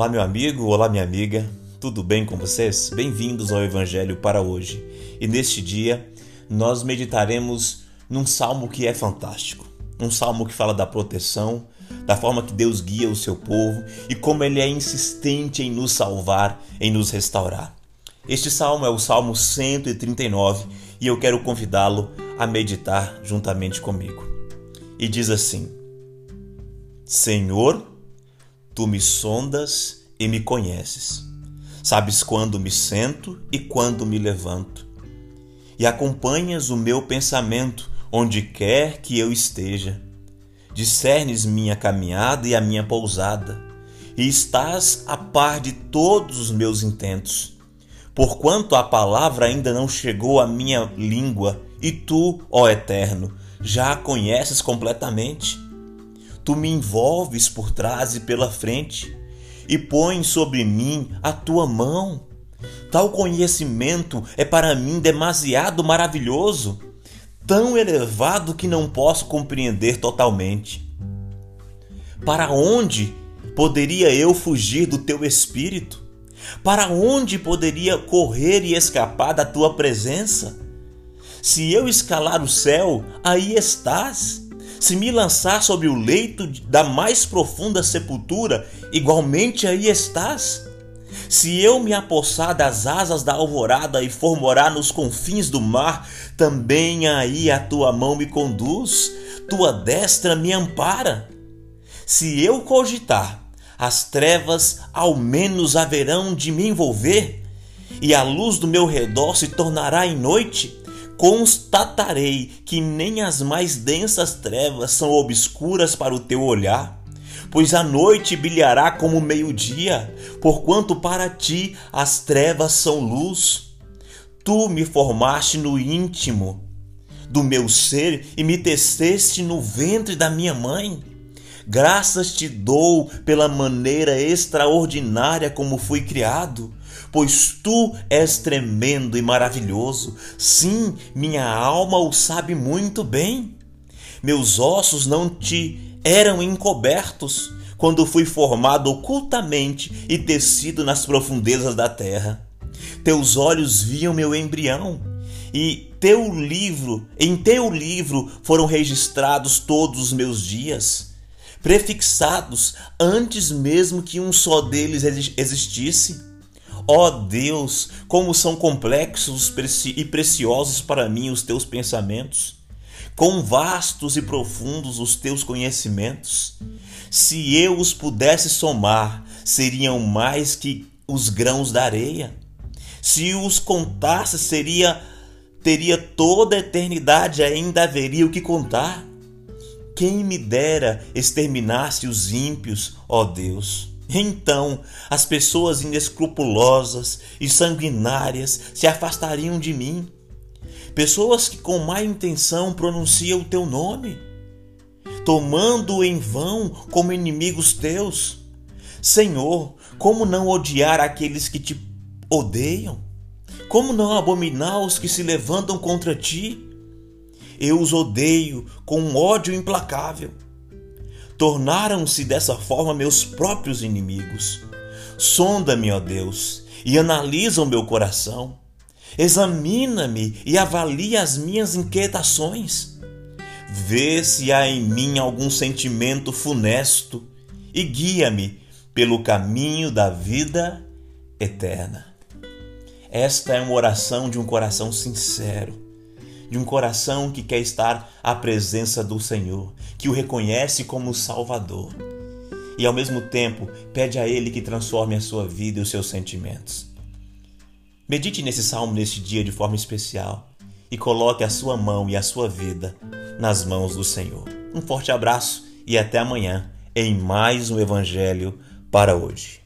Olá, meu amigo, olá, minha amiga, tudo bem com vocês? Bem-vindos ao Evangelho para hoje. E neste dia nós meditaremos num salmo que é fantástico. Um salmo que fala da proteção, da forma que Deus guia o seu povo e como ele é insistente em nos salvar, em nos restaurar. Este salmo é o Salmo 139 e eu quero convidá-lo a meditar juntamente comigo. E diz assim: Senhor, tu me sondas e me conheces. Sabes quando me sento e quando me levanto. E acompanhas o meu pensamento onde quer que eu esteja. Discernes minha caminhada e a minha pousada, e estás a par de todos os meus intentos porquanto a palavra ainda não chegou à minha língua, e tu, ó Eterno, já a conheces completamente. Tu me envolves por trás e pela frente, e pões sobre mim a tua mão. Tal conhecimento é para mim demasiado maravilhoso, tão elevado que não posso compreender totalmente. Para onde poderia eu fugir do teu espírito? Para onde poderia correr e escapar da tua presença? Se eu escalar o céu, aí estás. Se me lançar sobre o leito da mais profunda sepultura, igualmente aí estás. Se eu me apossar das asas da alvorada e for morar nos confins do mar, também aí a tua mão me conduz, tua destra me ampara. Se eu cogitar as trevas ao menos haverão de me envolver, e a luz do meu redor se tornará em noite, constatarei que nem as mais densas trevas são obscuras para o teu olhar. Pois a noite brilhará como meio-dia, porquanto para ti as trevas são luz. Tu me formaste no íntimo do meu ser e me teceste no ventre da minha mãe. Graças te dou pela maneira extraordinária como fui criado, pois tu és tremendo e maravilhoso. Sim, minha alma o sabe muito bem. Meus ossos não te eram encobertos quando fui formado ocultamente e tecido nas profundezas da terra. Teus olhos viam meu embrião e teu livro, em teu livro foram registrados todos os meus dias prefixados antes mesmo que um só deles existisse? Ó oh Deus, como são complexos e preciosos para mim os teus pensamentos, quão vastos e profundos os teus conhecimentos. Se eu os pudesse somar, seriam mais que os grãos da areia. Se os contasse, seria teria toda a eternidade, ainda haveria o que contar. Quem me dera exterminasse os ímpios, ó Deus. Então as pessoas inescrupulosas e sanguinárias se afastariam de mim. Pessoas que com má intenção pronunciam o teu nome, tomando-o em vão como inimigos teus. Senhor, como não odiar aqueles que te odeiam? Como não abominar os que se levantam contra ti? Eu os odeio com um ódio implacável. Tornaram-se dessa forma meus próprios inimigos. Sonda-me, ó Deus, e analisa o meu coração. Examina-me e avalia as minhas inquietações. Vê se há em mim algum sentimento funesto e guia-me pelo caminho da vida eterna. Esta é uma oração de um coração sincero de um coração que quer estar à presença do Senhor, que o reconhece como Salvador e ao mesmo tempo pede a Ele que transforme a sua vida e os seus sentimentos. Medite nesse salmo neste dia de forma especial e coloque a sua mão e a sua vida nas mãos do Senhor. Um forte abraço e até amanhã em mais um Evangelho para hoje.